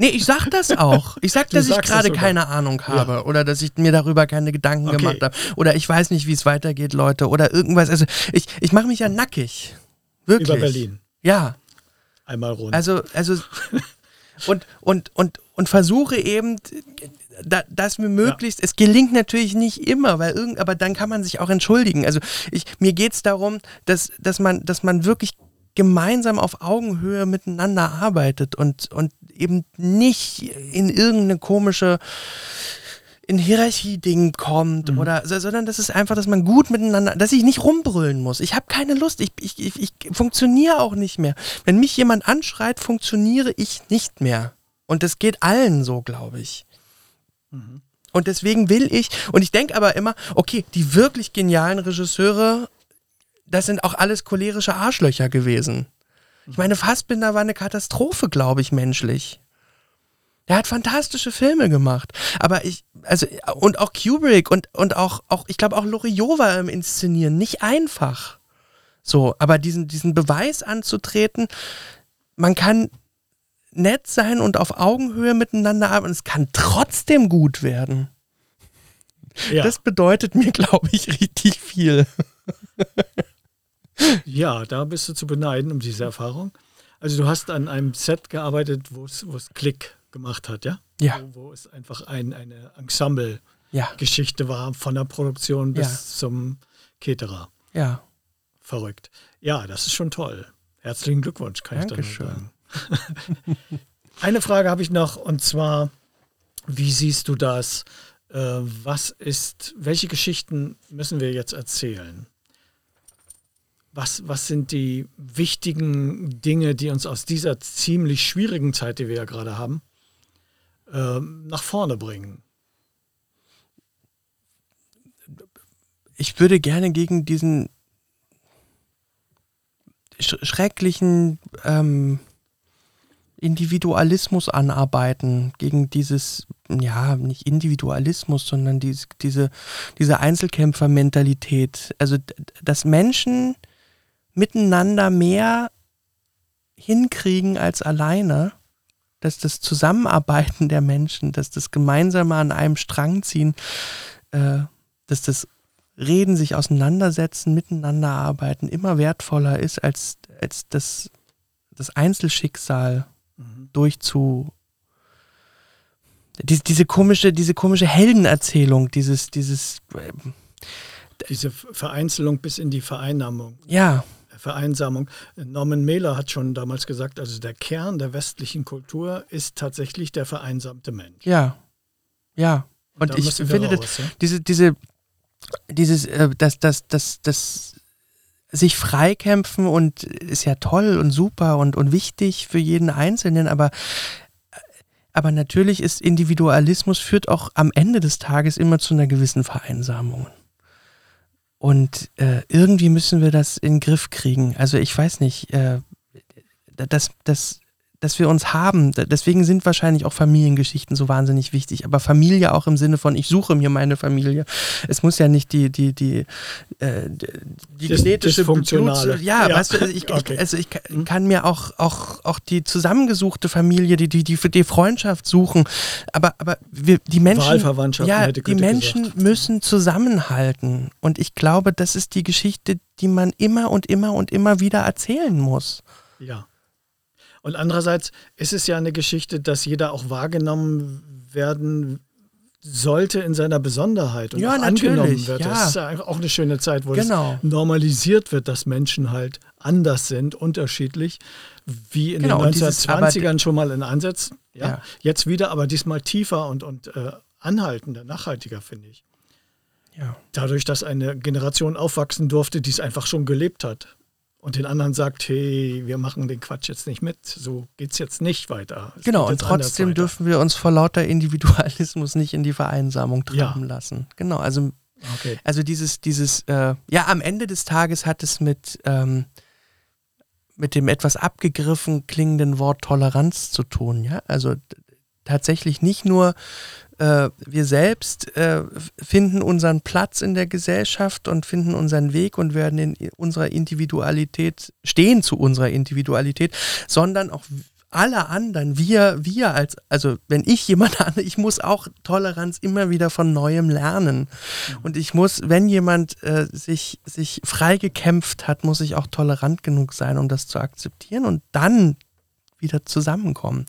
Nee, ich sag das auch. Ich sag, dass ich gerade sogar. keine Ahnung habe oder dass ich mir darüber keine Gedanken Okay. gemacht habe oder ich weiß nicht, wie es weitergeht, Leute oder irgendwas. Also ich, ich mache mich ja nackig. Wirklich. Über Berlin. Ja, Einmal rund. also also und und und und versuche eben da, dass mir möglichst, es gelingt natürlich nicht immer, weil irgend, aber dann kann man sich auch entschuldigen. Also ich, mir geht es darum, dass, dass, man, dass man wirklich gemeinsam auf Augenhöhe miteinander arbeitet und, und eben nicht in irgendeine komische in Hierarchie-Ding kommt oder so- sondern das ist einfach, dass man gut miteinander, dass ich nicht rumbrüllen muss. Ich habe keine Lust. Ich, ich, ich, ich funktioniere auch nicht mehr. Wenn mich jemand anschreit, funktioniere ich nicht mehr. Und das geht allen so, glaube ich. Und deswegen will ich, und ich denke aber immer, okay, die wirklich genialen Regisseure, das sind auch alles cholerische Arschlöcher gewesen. Ich meine, Fassbinder war eine Katastrophe, glaube ich, menschlich. Der hat fantastische Filme gemacht. Aber ich, also, und auch Kubrick und, und auch, auch, ich glaube auch Loriot war im Inszenieren nicht einfach. So, aber diesen, diesen Beweis anzutreten, man kann nett sein und auf Augenhöhe miteinander arbeiten, es kann trotzdem gut werden. ja. Das bedeutet mir, glaube ich, richtig viel. ja, da bist du zu beneiden um diese Erfahrung. Also du hast an einem Set gearbeitet, wo es Klick gemacht hat, ja? Ja. Wo, wo es einfach ein, eine Ensemble-Geschichte Ja, war, von der Produktion bis Ja. zum Caterer. ja. Verrückt. Ja, das ist schon toll. Herzlichen Glückwunsch, kann Dankeschön. ich da nur sagen. Eine Frage habe ich noch und zwar, wie siehst du das? Äh, was ist, welche Geschichten müssen wir jetzt erzählen? Was, was sind die wichtigen Dinge, die uns aus dieser ziemlich schwierigen Zeit, die wir ja gerade haben, ähm, nach vorne bringen? Ich würde gerne gegen diesen sch schrecklichen ähm, Individualismus anarbeiten, gegen dieses, ja, nicht Individualismus, sondern dies, diese, diese Einzelkämpfermentalität. Also, dass Menschen miteinander mehr hinkriegen als alleine dass das Zusammenarbeiten der Menschen, dass das gemeinsame an einem Strang ziehen, äh, dass das Reden, sich auseinandersetzen, miteinander arbeiten immer wertvoller ist, als, als das, das Einzelschicksal mhm. durchzu. Diese, diese komische, diese komische Heldenerzählung, dieses, dieses. Äh, diese Vereinzelung bis in die Vereinnahmung. Ja. Vereinsamung. Norman Mailer hat schon damals gesagt, also der Kern der westlichen Kultur ist tatsächlich der vereinsamte Mensch. Ja. Ja. Und, Und ich finde, raus, ja? diese, diese dieses, äh, das, das, das, das sich freikämpfen und ist ja toll und super und, und wichtig für jeden Einzelnen, aber, aber natürlich ist Individualismus führt auch am Ende des Tages immer zu einer gewissen Vereinsamung. Und äh, irgendwie müssen wir das in den Griff kriegen. Also ich weiß nicht, äh, das, das dass wir uns haben. Deswegen sind wahrscheinlich auch Familiengeschichten so wahnsinnig wichtig. Aber Familie auch im Sinne von, ich suche mir meine Familie. Es muss ja nicht die, die, die, äh, die das, genetische Funktionale. Ja, ja, weißt du, also ich, okay. also ich hm? kann mir auch, auch, auch die zusammengesuchte Familie, die, die, die die Freundschaft suchen. Aber, aber wir, die Menschen, ja, die Menschen gesagt. müssen zusammenhalten. Und ich glaube, das ist die Geschichte, die man immer und immer und immer wieder erzählen muss. Ja. Und andererseits ist es ja eine Geschichte, dass jeder auch wahrgenommen werden sollte in seiner Besonderheit und ja, angenommen wird. Ja. Das ist ja auch eine schöne Zeit, wo genau. es normalisiert wird, dass Menschen halt anders sind, unterschiedlich, wie in genau, den 1920ern schon mal in Ansätzen. Ja, ja, Jetzt wieder, aber diesmal tiefer und, und äh, anhaltender, nachhaltiger, finde ich. Ja. Dadurch, dass eine Generation aufwachsen durfte, die es einfach schon gelebt hat und den anderen sagt, hey, wir machen den Quatsch jetzt nicht mit, so geht es jetzt nicht weiter. Es genau, und trotzdem dürfen wir uns vor lauter Individualismus nicht in die Vereinsamung treiben ja. lassen. Genau, also, okay. also dieses, dieses, äh, ja, am Ende des Tages hat es mit, ähm, mit dem etwas abgegriffen klingenden Wort Toleranz zu tun, ja. Also tatsächlich nicht nur äh, wir selbst äh, finden unseren Platz in der Gesellschaft und finden unseren Weg und werden in unserer Individualität, stehen zu unserer Individualität, sondern auch alle anderen, wir, wir als, also wenn ich jemand an, ich muss auch Toleranz immer wieder von neuem lernen. Mhm. Und ich muss, wenn jemand äh, sich, sich frei gekämpft hat, muss ich auch tolerant genug sein, um das zu akzeptieren und dann wieder zusammenkommen.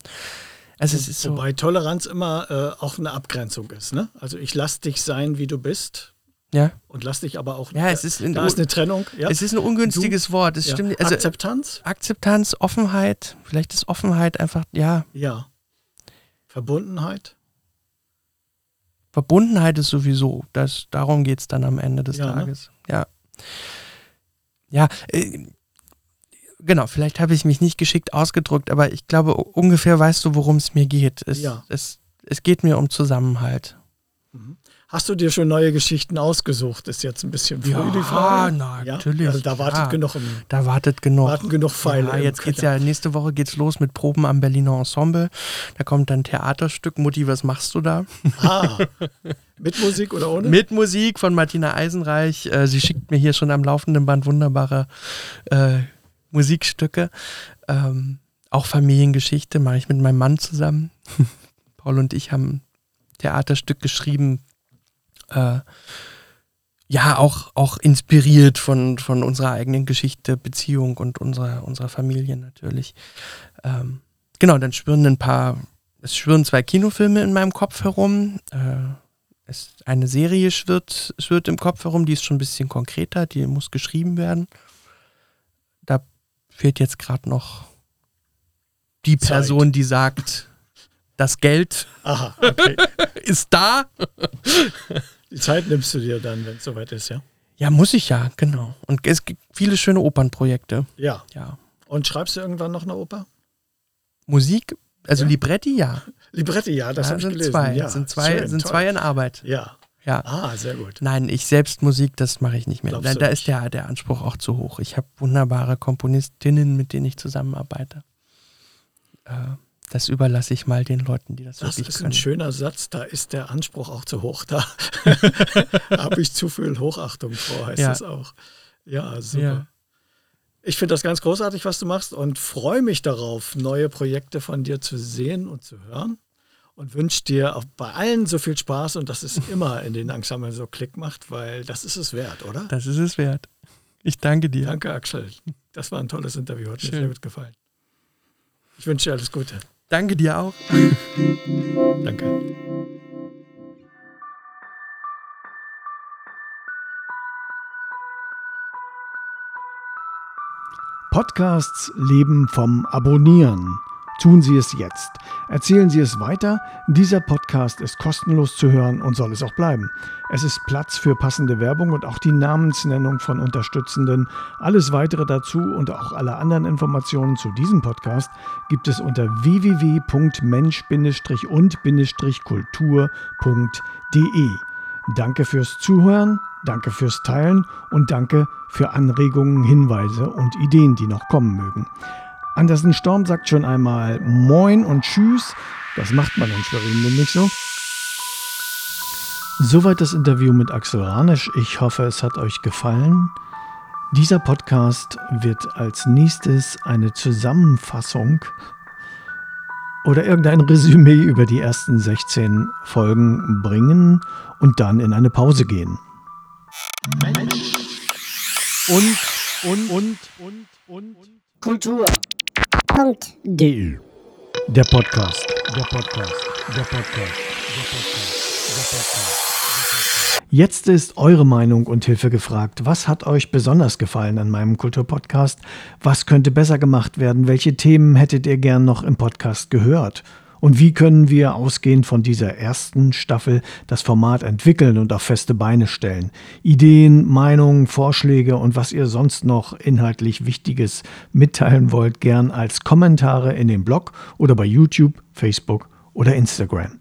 Also es ist so. Wobei Toleranz immer äh, auch eine Abgrenzung ist. Ne? Also ich lass dich sein, wie du bist. Ja. Und lass dich aber auch. Ja, es ist, da ist eine Trennung. Ja. Es ist ein ungünstiges du, Wort. Es ja. stimmt. Also, Akzeptanz? Akzeptanz, Offenheit. Vielleicht ist Offenheit einfach, ja. Ja. Verbundenheit? Verbundenheit ist sowieso. Das, darum geht es dann am Ende des ja, ne? Tages. Ne? Ja. Ja, äh, genau, vielleicht habe ich mich nicht geschickt ausgedrückt, aber ich glaube, ungefähr weißt du, worum es mir geht. Es, ja. es, es geht mir um Zusammenhalt. Mhm. Hast du dir schon neue Geschichten ausgesucht? Ist jetzt ein bisschen früh ja, die Frage. Na, ja, natürlich. Also da wartet ja, genug. Im, da wartet genug. Warten genug Pfeile. Ja, jetzt geht's ja nächste Woche geht's los mit Proben am Berliner Ensemble. Da kommt dann Theaterstück. Mutti, was machst du da? Ah, mit Musik oder ohne? mit Musik von Martina Eisenreich. Äh, sie schickt mir hier schon am laufenden Band wunderbare äh, Musikstücke. Ähm, auch Familiengeschichte mache ich mit meinem Mann zusammen. Paul und ich haben ein Theaterstück geschrieben. Äh, ja, auch, auch inspiriert von, von unserer eigenen Geschichte, Beziehung und unserer, unserer Familie natürlich. Ähm, genau, dann schwirren ein paar, es schwirren zwei Kinofilme in meinem Kopf herum. Äh, es, eine Serie schwirrt, schwirrt im Kopf herum, die ist schon ein bisschen konkreter, die muss geschrieben werden. Fehlt jetzt gerade noch die Person, Zeit. die sagt, das Geld Aha, okay. ist da. Die Zeit nimmst du dir dann, wenn es soweit ist, ja? Ja, muss ich ja, genau. Und es gibt viele schöne Opernprojekte. Ja. ja. Und schreibst du irgendwann noch eine Oper? Musik, also ja? Libretti, ja. Libretti, ja, das ja, habe ich gelesen. Zwei, ja, sind zwei, Schön, sind zwei in Arbeit. Ja. Ja. Ah, sehr gut. Nein, ich selbst Musik, das mache ich nicht mehr. Da, da ist der, der Anspruch auch zu hoch. Ich habe wunderbare Komponistinnen, mit denen ich zusammenarbeite. Äh, das überlasse ich mal den Leuten, die das, das wirklich können. Das ist ein schöner Satz. Da ist der Anspruch auch zu hoch. Da habe ich zu viel Hochachtung vor, heißt ja. das auch. Ja, super. Ja. Ich finde das ganz großartig, was du machst und freue mich darauf, neue Projekte von dir zu sehen und zu hören. Und wünsche dir auch bei allen so viel Spaß und dass es immer in den Ensemblen so Klick macht, weil das ist es wert, oder? Das ist es wert. Ich danke dir. Danke, Axel. Das war ein tolles Interview. Hat Schön. mir sehr gut gefallen. Ich wünsche dir alles Gute. Danke dir auch. Danke. Podcasts leben vom Abonnieren. Tun Sie es jetzt. Erzählen Sie es weiter. Dieser Podcast ist kostenlos zu hören und soll es auch bleiben. Es ist Platz für passende Werbung und auch die Namensnennung von Unterstützenden. Alles weitere dazu und auch alle anderen Informationen zu diesem Podcast gibt es unter www.mensch-und-kultur.de. Danke fürs Zuhören, danke fürs Teilen und danke für Anregungen, Hinweise und Ideen, die noch kommen mögen. Andersen Storm sagt schon einmal Moin und Tschüss. Das macht man in Schwerin nämlich so. Soweit das Interview mit Axel Ranisch. Ich hoffe, es hat euch gefallen. Dieser Podcast wird als nächstes eine Zusammenfassung oder irgendein Resümee über die ersten 16 Folgen bringen und dann in eine Pause gehen. Und, und, und, und, und. Kultur. Punkt. De. Der Podcast. Der Podcast. Der Podcast. Der Podcast. Der Podcast. Jetzt ist eure Meinung und Hilfe gefragt. Was hat euch besonders gefallen an meinem Kulturpodcast? Was könnte besser gemacht werden? Welche Themen hättet ihr gern noch im Podcast gehört? Und wie können wir ausgehend von dieser ersten Staffel das Format entwickeln und auf feste Beine stellen? Ideen, Meinungen, Vorschläge und was ihr sonst noch inhaltlich Wichtiges mitteilen wollt, gern als Kommentare in dem Blog oder bei YouTube, Facebook oder Instagram.